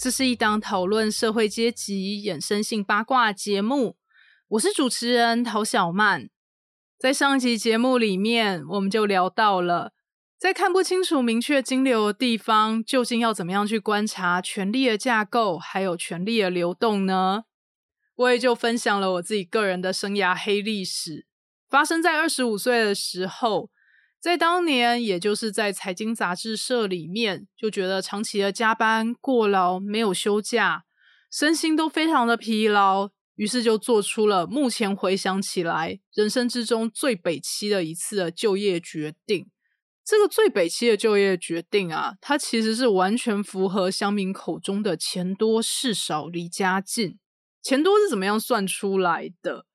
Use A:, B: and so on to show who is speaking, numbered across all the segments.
A: 这是一档讨论社会阶级衍生性八卦节目。我是主持人陶小曼。在上一集节目里面，我们就聊到了，在看不清楚明确金流的地方，究竟要怎么样去观察权力的架构，还有权力的流动呢？我也就分享了我自己个人的生涯黑历史，发生在二十五岁的时候。在当年，也就是在财经杂志社里面，就觉得长期的加班过劳，没有休假，身心都非常的疲劳，于是就做出了目前回想起来人生之中最北期的一次的就业决定。这个最北期的就业决定啊，它其实是完全符合乡民口中的钱多事少离家近。钱多是怎么样算出来的？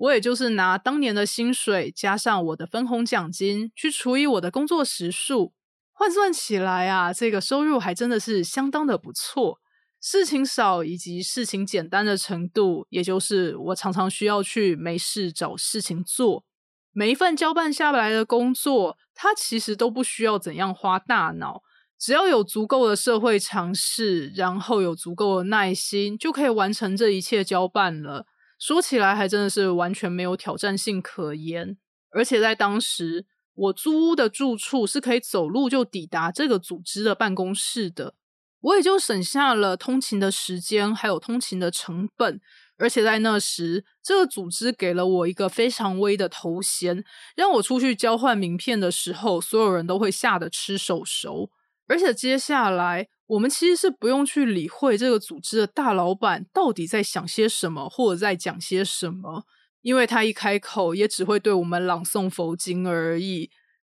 A: 我也就是拿当年的薪水加上我的分红奖金去除以我的工作时数，换算起来啊，这个收入还真的是相当的不错。事情少以及事情简单的程度，也就是我常常需要去没事找事情做。每一份交办下来的工作，它其实都不需要怎样花大脑，只要有足够的社会常识，然后有足够的耐心，就可以完成这一切交办了。说起来还真的是完全没有挑战性可言，而且在当时我租屋的住处是可以走路就抵达这个组织的办公室的，我也就省下了通勤的时间，还有通勤的成本。而且在那时，这个组织给了我一个非常微的头衔，让我出去交换名片的时候，所有人都会吓得吃手熟。而且接下来。我们其实是不用去理会这个组织的大老板到底在想些什么，或者在讲些什么，因为他一开口也只会对我们朗诵佛经而已。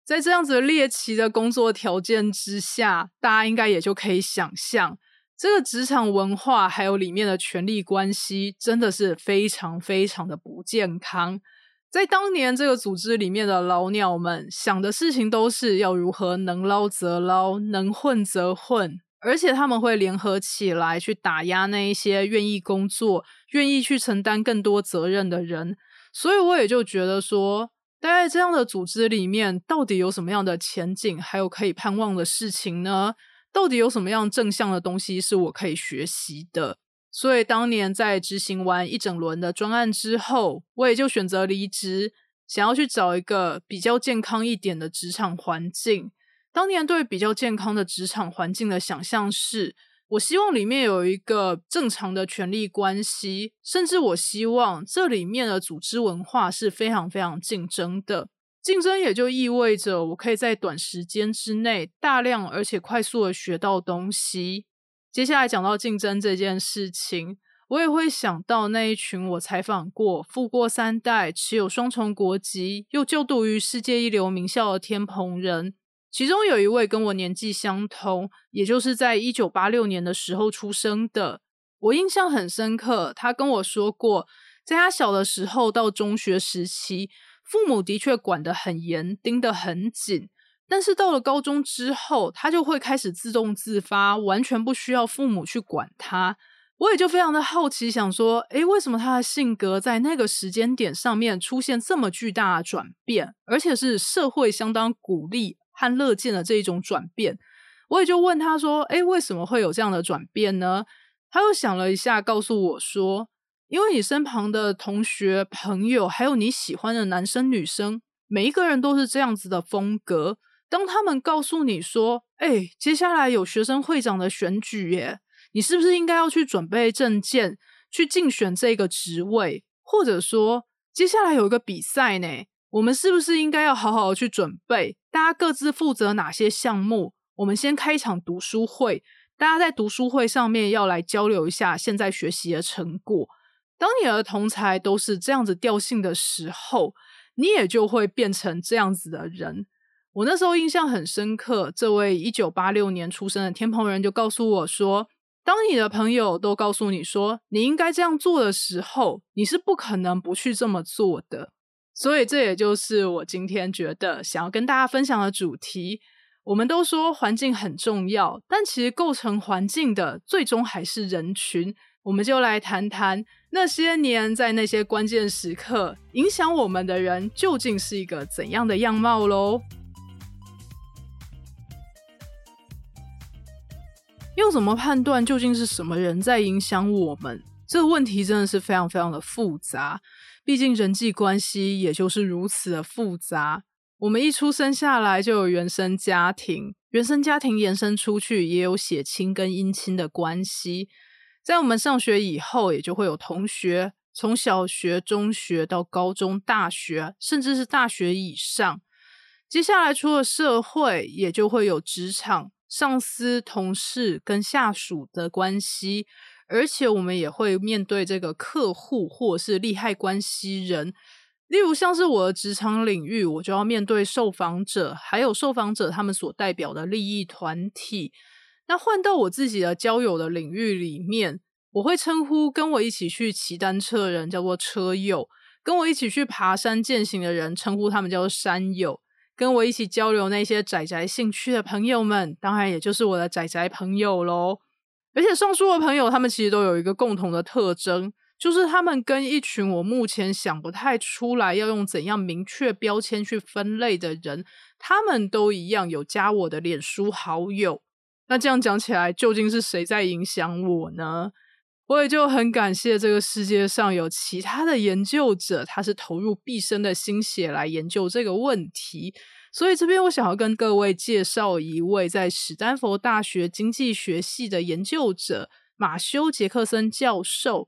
A: 在这样子猎奇的工作条件之下，大家应该也就可以想象，这个职场文化还有里面的权力关系，真的是非常非常的不健康。在当年这个组织里面的老鸟们想的事情，都是要如何能捞则捞，能混则混。而且他们会联合起来去打压那一些愿意工作、愿意去承担更多责任的人，所以我也就觉得说，待在这样的组织里面，到底有什么样的前景，还有可以盼望的事情呢？到底有什么样正向的东西是我可以学习的？所以当年在执行完一整轮的专案之后，我也就选择离职，想要去找一个比较健康一点的职场环境。当年对比较健康的职场环境的想象是，我希望里面有一个正常的权力关系，甚至我希望这里面的组织文化是非常非常竞争的。竞争也就意味着我可以在短时间之内大量而且快速的学到东西。接下来讲到竞争这件事情，我也会想到那一群我采访过、富过三代、持有双重国籍又就读于世界一流名校的天蓬人。其中有一位跟我年纪相同，也就是在一九八六年的时候出生的。我印象很深刻，他跟我说过，在他小的时候到中学时期，父母的确管得很严，盯得很紧。但是到了高中之后，他就会开始自动自发，完全不需要父母去管他。我也就非常的好奇，想说，诶，为什么他的性格在那个时间点上面出现这么巨大的转变，而且是社会相当鼓励。和乐见的这一种转变，我也就问他说：“哎，为什么会有这样的转变呢？”他又想了一下，告诉我说：“因为你身旁的同学、朋友，还有你喜欢的男生、女生，每一个人都是这样子的风格。当他们告诉你说：‘哎，接下来有学生会长的选举耶，你是不是应该要去准备证件，去竞选这个职位？’或者说，接下来有一个比赛呢？”我们是不是应该要好好的去准备？大家各自负责哪些项目？我们先开一场读书会，大家在读书会上面要来交流一下现在学习的成果。当你的同才都是这样子调性的时候，你也就会变成这样子的人。我那时候印象很深刻，这位一九八六年出生的天蓬人就告诉我说，当你的朋友都告诉你说你应该这样做的时候，你是不可能不去这么做的。所以，这也就是我今天觉得想要跟大家分享的主题。我们都说环境很重要，但其实构成环境的最终还是人群。我们就来谈谈那些年在那些关键时刻影响我们的人，究竟是一个怎样的样貌喽？又怎么判断究竟是什么人在影响我们？这个问题真的是非常非常的复杂。毕竟人际关系也就是如此的复杂。我们一出生下来就有原生家庭，原生家庭延伸出去也有血亲跟姻亲的关系。在我们上学以后，也就会有同学，从小学、中学到高中、大学，甚至是大学以上。接下来出了社会，也就会有职场、上司、同事跟下属的关系。而且我们也会面对这个客户或者是利害关系人，例如像是我的职场领域，我就要面对受访者，还有受访者他们所代表的利益团体。那换到我自己的交友的领域里面，我会称呼跟我一起去骑单车的人叫做车友，跟我一起去爬山践行的人称呼他们叫做山友，跟我一起交流那些宅宅兴趣的朋友们，当然也就是我的宅宅朋友喽。而且上述的朋友，他们其实都有一个共同的特征，就是他们跟一群我目前想不太出来要用怎样明确标签去分类的人，他们都一样有加我的脸书好友。那这样讲起来，究竟是谁在影响我呢？我也就很感谢这个世界上有其他的研究者，他是投入毕生的心血来研究这个问题。所以这边我想要跟各位介绍一位在史丹佛大学经济学系的研究者马修·杰克森教授。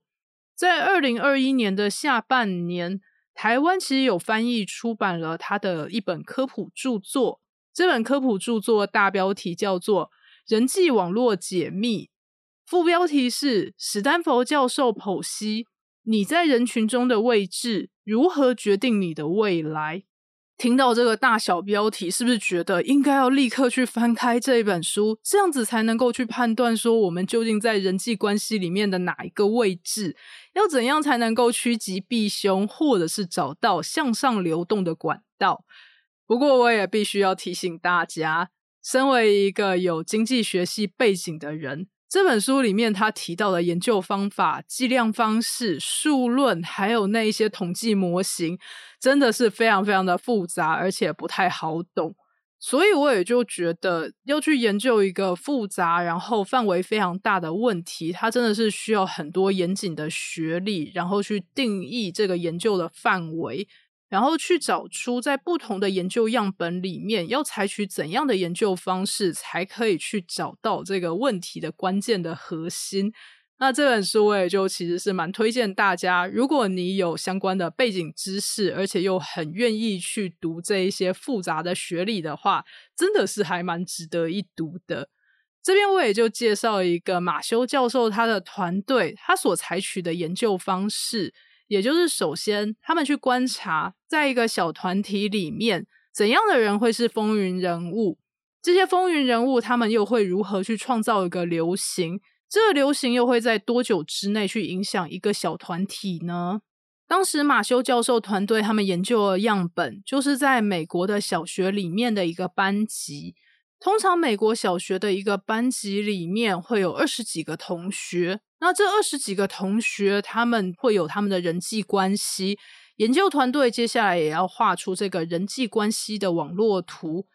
A: 在二零二一年的下半年，台湾其实有翻译出版了他的一本科普著作。这本科普著作大标题叫做《人际网络解密》，副标题是“史丹佛教授剖析你在人群中的位置如何决定你的未来”。听到这个大小标题，是不是觉得应该要立刻去翻开这一本书，这样子才能够去判断说我们究竟在人际关系里面的哪一个位置？要怎样才能够趋吉避凶，或者是找到向上流动的管道？不过我也必须要提醒大家，身为一个有经济学系背景的人。这本书里面他提到的研究方法、计量方式、数论，还有那一些统计模型，真的是非常非常的复杂，而且不太好懂。所以我也就觉得，要去研究一个复杂然后范围非常大的问题，它真的是需要很多严谨的学历，然后去定义这个研究的范围。然后去找出在不同的研究样本里面要采取怎样的研究方式，才可以去找到这个问题的关键的核心。那这本书我也就其实是蛮推荐大家，如果你有相关的背景知识，而且又很愿意去读这一些复杂的学历的话，真的是还蛮值得一读的。这边我也就介绍一个马修教授他的团队，他所采取的研究方式。也就是，首先，他们去观察，在一个小团体里面，怎样的人会是风云人物？这些风云人物，他们又会如何去创造一个流行？这个流行又会在多久之内去影响一个小团体呢？当时马修教授团队他们研究的样本，就是在美国的小学里面的一个班级。通常美国小学的一个班级里面会有二十几个同学。那这二十几个同学，他们会有他们的人际关系。研究团队接下来也要画出这个人际关系的网络图。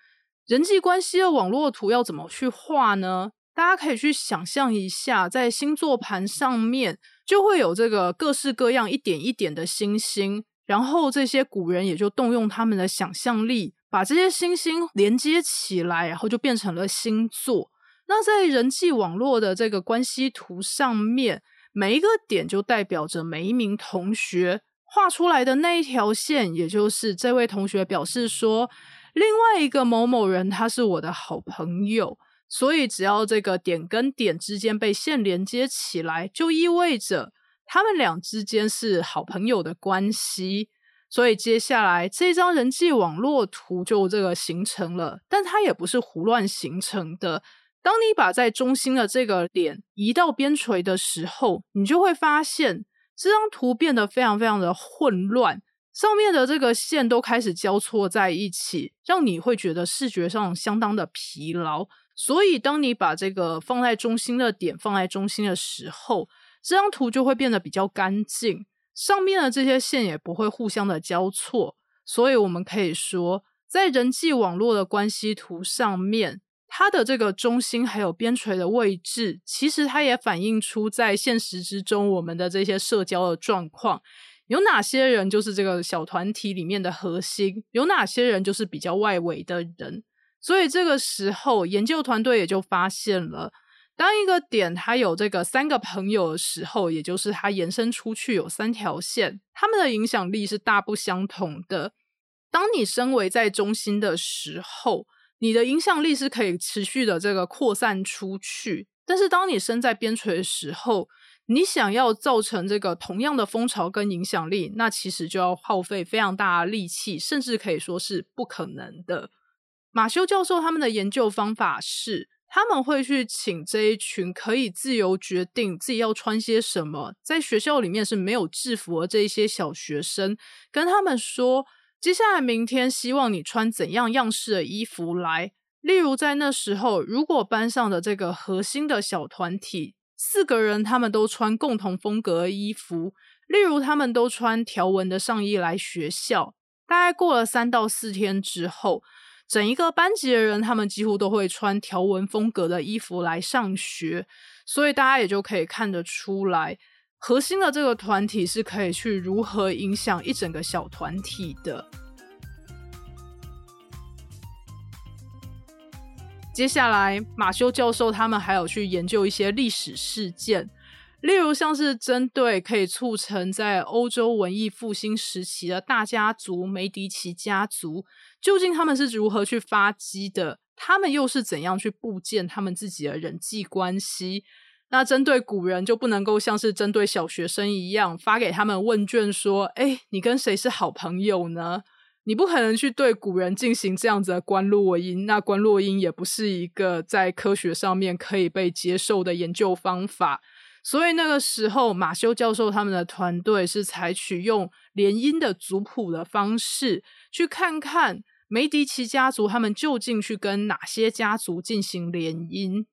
A: 人际关系的网络图要怎么去画呢？大家可以去想象一下，在星座盘上面就会有这个各式各样一点一点的星星，然后这些古人也就动用他们的想象力，把这些星星连接起来，然后就变成了星座。那在人际网络的这个关系图上面，每一个点就代表着每一名同学画出来的那一条线，也就是这位同学表示说，另外一个某某人他是我的好朋友，所以只要这个点跟点之间被线连接起来，就意味着他们俩之间是好朋友的关系。所以接下来这张人际网络图就这个形成了，但它也不是胡乱形成的。当你把在中心的这个点移到边陲的时候，你就会发现这张图变得非常非常的混乱，上面的这个线都开始交错在一起，让你会觉得视觉上相当的疲劳。所以，当你把这个放在中心的点放在中心的时候，这张图就会变得比较干净，上面的这些线也不会互相的交错。所以，我们可以说，在人际网络的关系图上面。它的这个中心还有边陲的位置，其实它也反映出在现实之中我们的这些社交的状况。有哪些人就是这个小团体里面的核心？有哪些人就是比较外围的人？所以这个时候，研究团队也就发现了，当一个点它有这个三个朋友的时候，也就是它延伸出去有三条线，他们的影响力是大不相同的。当你身为在中心的时候。你的影响力是可以持续的这个扩散出去，但是当你身在边陲的时候，你想要造成这个同样的风潮跟影响力，那其实就要耗费非常大的力气，甚至可以说是不可能的。马修教授他们的研究方法是，他们会去请这一群可以自由决定自己要穿些什么，在学校里面是没有制服的这一些小学生，跟他们说。接下来，明天希望你穿怎样样式的衣服来？例如，在那时候，如果班上的这个核心的小团体四个人，他们都穿共同风格的衣服，例如他们都穿条纹的上衣来学校。大概过了三到四天之后，整一个班级的人，他们几乎都会穿条纹风格的衣服来上学。所以，大家也就可以看得出来。核心的这个团体是可以去如何影响一整个小团体的。接下来，马修教授他们还有去研究一些历史事件，例如像是针对可以促成在欧洲文艺复兴时期的大家族梅迪奇家族，究竟他们是如何去发迹的？他们又是怎样去构建他们自己的人际关系？那针对古人就不能够像是针对小学生一样发给他们问卷说：“哎，你跟谁是好朋友呢？”你不可能去对古人进行这样子的观落音。那观落音也不是一个在科学上面可以被接受的研究方法。所以那个时候，马修教授他们的团队是采取用联姻的族谱的方式，去看看梅迪奇家族他们究竟去跟哪些家族进行联姻。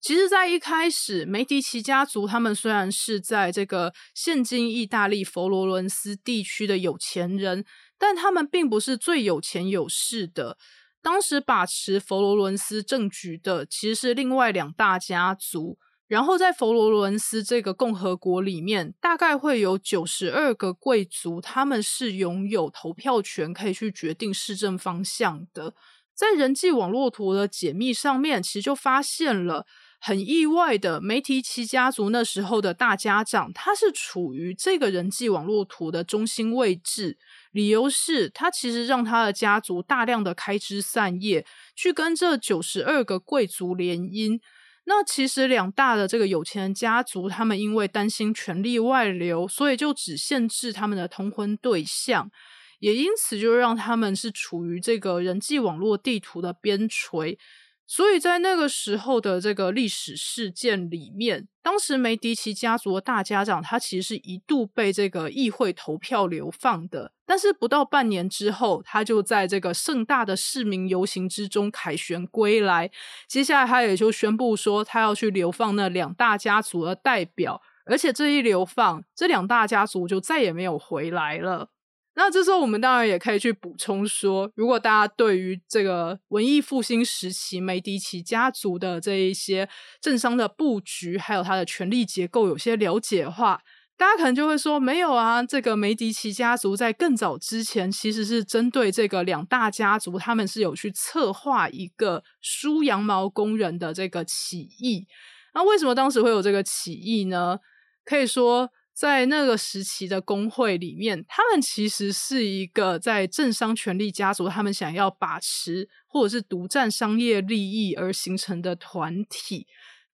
A: 其实，在一开始，梅迪奇家族他们虽然是在这个现今意大利佛罗伦斯地区的有钱人，但他们并不是最有钱有势的。当时把持佛罗伦斯政局的其实是另外两大家族。然后，在佛罗伦斯这个共和国里面，大概会有九十二个贵族，他们是拥有投票权，可以去决定市政方向的。在人际网络图的解密上面，其实就发现了。很意外的，梅提奇家族那时候的大家长，他是处于这个人际网络图的中心位置。理由是他其实让他的家族大量的开枝散叶，去跟这九十二个贵族联姻。那其实两大的这个有钱人家族，他们因为担心权力外流，所以就只限制他们的通婚对象，也因此就让他们是处于这个人际网络地图的边陲。所以在那个时候的这个历史事件里面，当时梅迪奇家族的大家长他其实是一度被这个议会投票流放的，但是不到半年之后，他就在这个盛大的市民游行之中凯旋归来。接下来他也就宣布说，他要去流放那两大家族的代表，而且这一流放，这两大家族就再也没有回来了。那这时候，我们当然也可以去补充说，如果大家对于这个文艺复兴时期梅迪奇家族的这一些政商的布局，还有它的权力结构有些了解的话，大家可能就会说，没有啊，这个梅迪奇家族在更早之前其实是针对这个两大家族，他们是有去策划一个梳羊毛工人的这个起义。那为什么当时会有这个起义呢？可以说。在那个时期的工会里面，他们其实是一个在政商权力家族，他们想要把持或者是独占商业利益而形成的团体。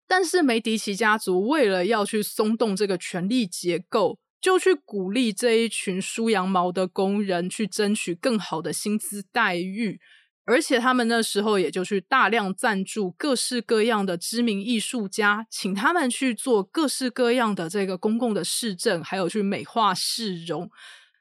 A: 但是梅迪奇家族为了要去松动这个权力结构，就去鼓励这一群梳羊毛的工人去争取更好的薪资待遇。而且他们那时候也就去大量赞助各式各样的知名艺术家，请他们去做各式各样的这个公共的市政，还有去美化市容。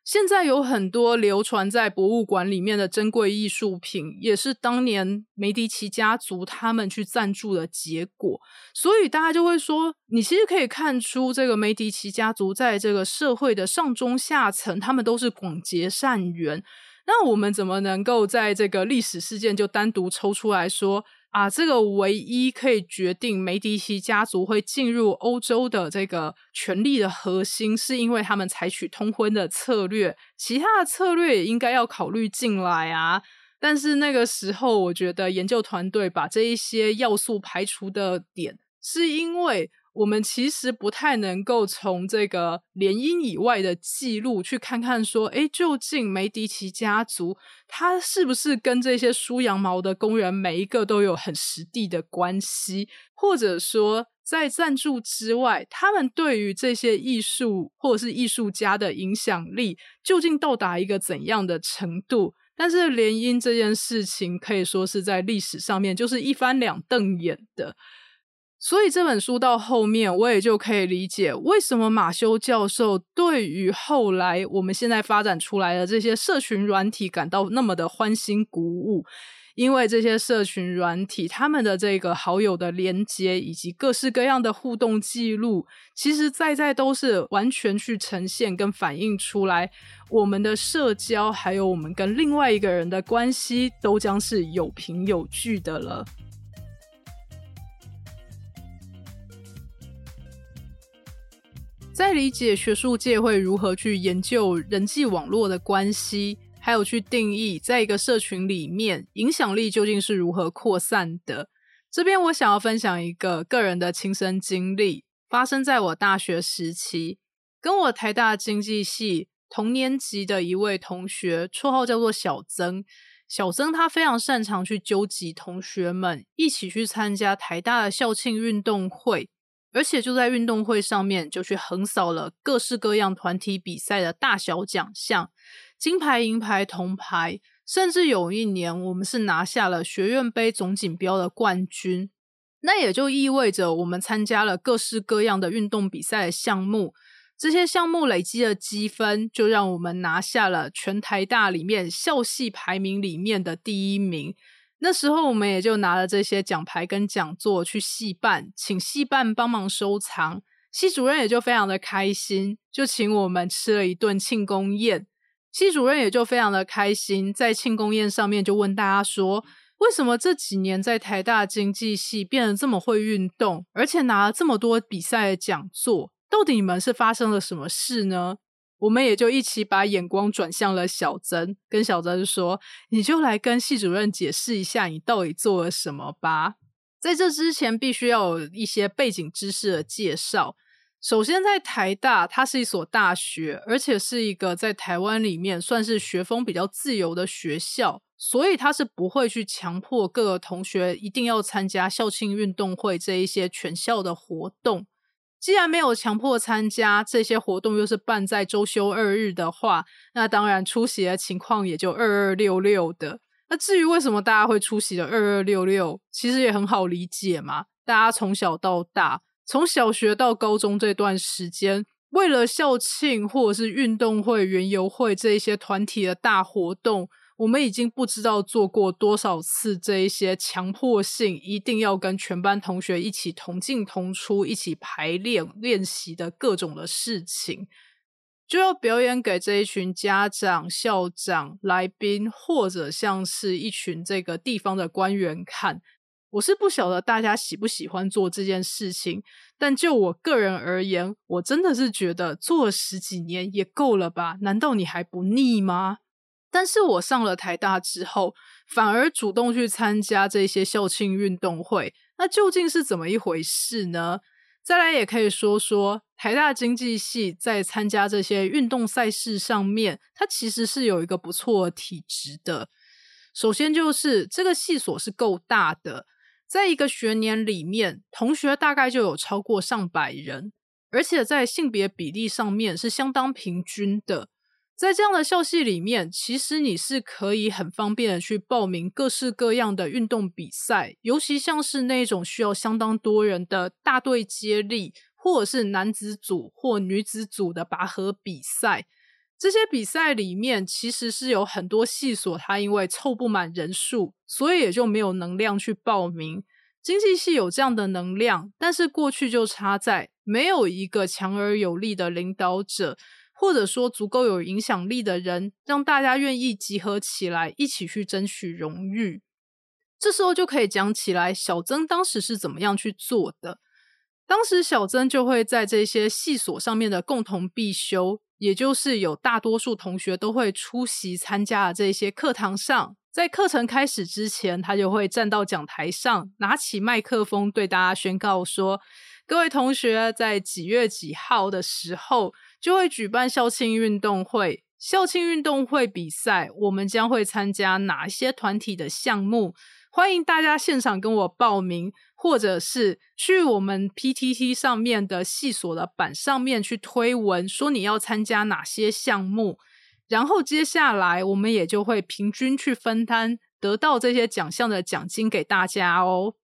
A: 现在有很多流传在博物馆里面的珍贵艺术品，也是当年梅迪奇家族他们去赞助的结果。所以大家就会说，你其实可以看出，这个梅迪奇家族在这个社会的上中下层，他们都是广结善缘。那我们怎么能够在这个历史事件就单独抽出来说啊？这个唯一可以决定梅迪奇家族会进入欧洲的这个权力的核心，是因为他们采取通婚的策略，其他的策略也应该要考虑进来啊。但是那个时候，我觉得研究团队把这一些要素排除的点，是因为。我们其实不太能够从这个联姻以外的记录去看看，说，哎，究竟梅迪奇家族他是不是跟这些梳羊毛的工人每一个都有很实地的关系，或者说在赞助之外，他们对于这些艺术或者是艺术家的影响力究竟到达一个怎样的程度？但是联姻这件事情可以说是在历史上面就是一翻两瞪眼的。所以这本书到后面，我也就可以理解为什么马修教授对于后来我们现在发展出来的这些社群软体感到那么的欢欣鼓舞，因为这些社群软体他们的这个好友的连接以及各式各样的互动记录，其实在在都是完全去呈现跟反映出来我们的社交，还有我们跟另外一个人的关系，都将是有凭有据的了。在理解学术界会如何去研究人际网络的关系，还有去定义在一个社群里面影响力究竟是如何扩散的。这边我想要分享一个个人的亲身经历，发生在我大学时期，跟我台大经济系同年级的一位同学，绰号叫做小曾。小曾他非常擅长去纠集同学们一起去参加台大的校庆运动会。而且就在运动会上面，就去横扫了各式各样团体比赛的大小奖项，金牌、银牌、铜牌，甚至有一年我们是拿下了学院杯总锦标的冠军。那也就意味着我们参加了各式各样的运动比赛的项目，这些项目累积的积分，就让我们拿下了全台大里面校系排名里面的第一名。那时候我们也就拿了这些奖牌跟讲座去系办，请系办帮忙收藏。系主任也就非常的开心，就请我们吃了一顿庆功宴。系主任也就非常的开心，在庆功宴上面就问大家说：为什么这几年在台大经济系变得这么会运动，而且拿了这么多比赛的讲座？到底你们是发生了什么事呢？我们也就一起把眼光转向了小曾，跟小曾说：“你就来跟系主任解释一下，你到底做了什么吧。”在这之前，必须要有一些背景知识的介绍。首先，在台大，它是一所大学，而且是一个在台湾里面算是学风比较自由的学校，所以它是不会去强迫各个同学一定要参加校庆运动会这一些全校的活动。既然没有强迫参加这些活动，又是办在周休二日的话，那当然出席的情况也就二二六六的。那至于为什么大家会出席的二二六六，其实也很好理解嘛。大家从小到大，从小学到高中这段时间，为了校庆或者是运动会、园游会这一些团体的大活动。我们已经不知道做过多少次这一些强迫性一定要跟全班同学一起同进同出、一起排练练习的各种的事情，就要表演给这一群家长、校长、来宾，或者像是一群这个地方的官员看。我是不晓得大家喜不喜欢做这件事情，但就我个人而言，我真的是觉得做了十几年也够了吧？难道你还不腻吗？但是我上了台大之后，反而主动去参加这些校庆运动会，那究竟是怎么一回事呢？再来也可以说说台大经济系在参加这些运动赛事上面，它其实是有一个不错体质的。首先就是这个系所是够大的，在一个学年里面，同学大概就有超过上百人，而且在性别比例上面是相当平均的。在这样的校系里面，其实你是可以很方便的去报名各式各样的运动比赛，尤其像是那种需要相当多人的大队接力，或者是男子组或女子组的拔河比赛。这些比赛里面，其实是有很多系所，它因为凑不满人数，所以也就没有能量去报名。经济系有这样的能量，但是过去就差在没有一个强而有力的领导者。或者说足够有影响力的人，让大家愿意集合起来，一起去争取荣誉。这时候就可以讲起来，小曾当时是怎么样去做的。当时小曾就会在这些系所上面的共同必修，也就是有大多数同学都会出席参加的这些课堂上，在课程开始之前，他就会站到讲台上，拿起麦克风对大家宣告说：“各位同学，在几月几号的时候。”就会举办校庆运动会，校庆运动会比赛，我们将会参加哪一些团体的项目？欢迎大家现场跟我报名，或者是去我们 PTT 上面的系所的板上面去推文，说你要参加哪些项目。然后接下来我们也就会平均去分摊得到这些奖项的奖金给大家哦。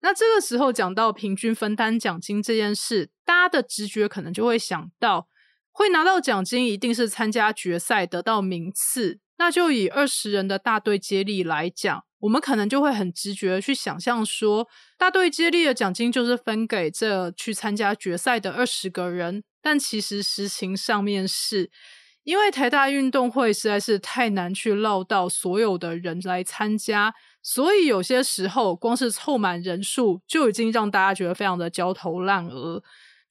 A: 那这个时候讲到平均分担奖金这件事，大家的直觉可能就会想到。会拿到奖金，一定是参加决赛得到名次。那就以二十人的大队接力来讲，我们可能就会很直觉去想象说，大队接力的奖金就是分给这去参加决赛的二十个人。但其实实情上面是，因为台大运动会实在是太难去捞到所有的人来参加，所以有些时候光是凑满人数就已经让大家觉得非常的焦头烂额。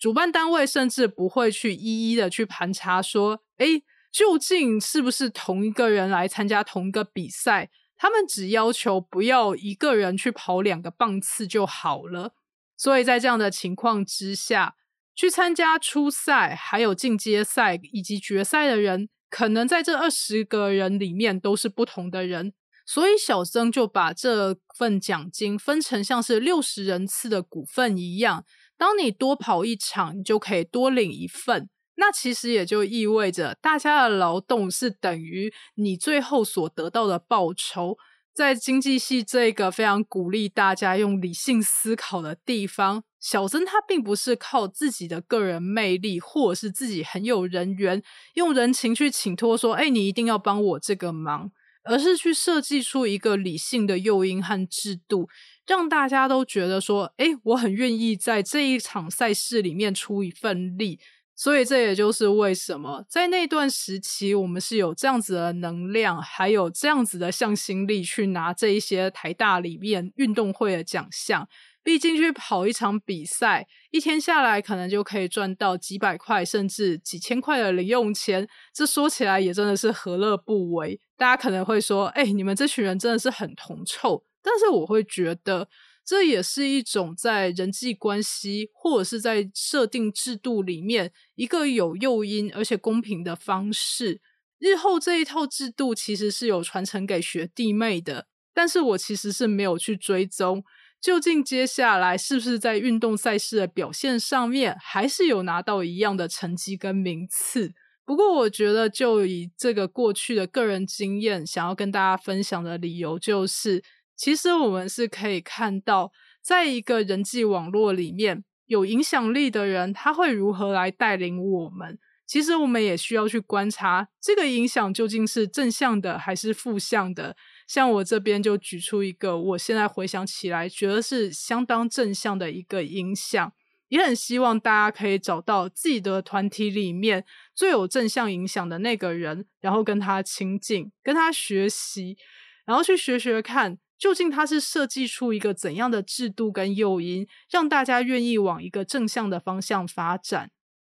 A: 主办单位甚至不会去一一的去盘查，说，哎，究竟是不是同一个人来参加同一个比赛？他们只要求不要一个人去跑两个棒次就好了。所以在这样的情况之下，去参加初赛、还有进阶赛以及决赛的人，可能在这二十个人里面都是不同的人。所以小曾就把这份奖金分成像是六十人次的股份一样。当你多跑一场，你就可以多领一份。那其实也就意味着，大家的劳动是等于你最后所得到的报酬。在经济系这个非常鼓励大家用理性思考的地方，小曾他并不是靠自己的个人魅力，或者是自己很有人缘，用人情去请托说：“哎，你一定要帮我这个忙。”而是去设计出一个理性的诱因和制度。让大家都觉得说，哎，我很愿意在这一场赛事里面出一份力，所以这也就是为什么在那段时期，我们是有这样子的能量，还有这样子的向心力去拿这一些台大里面运动会的奖项。毕竟去跑一场比赛，一天下来可能就可以赚到几百块，甚至几千块的零用钱。这说起来也真的是何乐不为。大家可能会说，哎，你们这群人真的是很铜臭。但是我会觉得，这也是一种在人际关系或者是在设定制度里面一个有诱因而且公平的方式。日后这一套制度其实是有传承给学弟妹的，但是我其实是没有去追踪，究竟接下来是不是在运动赛事的表现上面还是有拿到一样的成绩跟名次。不过我觉得，就以这个过去的个人经验，想要跟大家分享的理由就是。其实我们是可以看到，在一个人际网络里面，有影响力的人他会如何来带领我们。其实我们也需要去观察，这个影响究竟是正向的还是负向的。像我这边就举出一个，我现在回想起来，觉得是相当正向的一个影响。也很希望大家可以找到自己的团体里面最有正向影响的那个人，然后跟他亲近，跟他学习，然后去学学看。究竟它是设计出一个怎样的制度跟诱因，让大家愿意往一个正向的方向发展？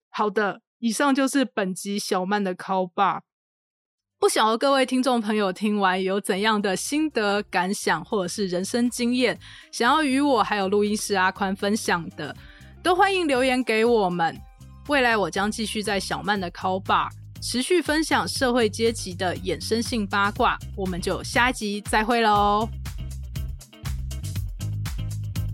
A: 好的，以上就是本集小曼的 call bar。不晓得各位听众朋友听完有怎样的心得感想，或者是人生经验，想要与我还有录音师阿宽分享的，都欢迎留言给我们。未来我将继续在小曼的 call bar。持续分享社会阶级的衍生性八卦，我们就下一集再会喽。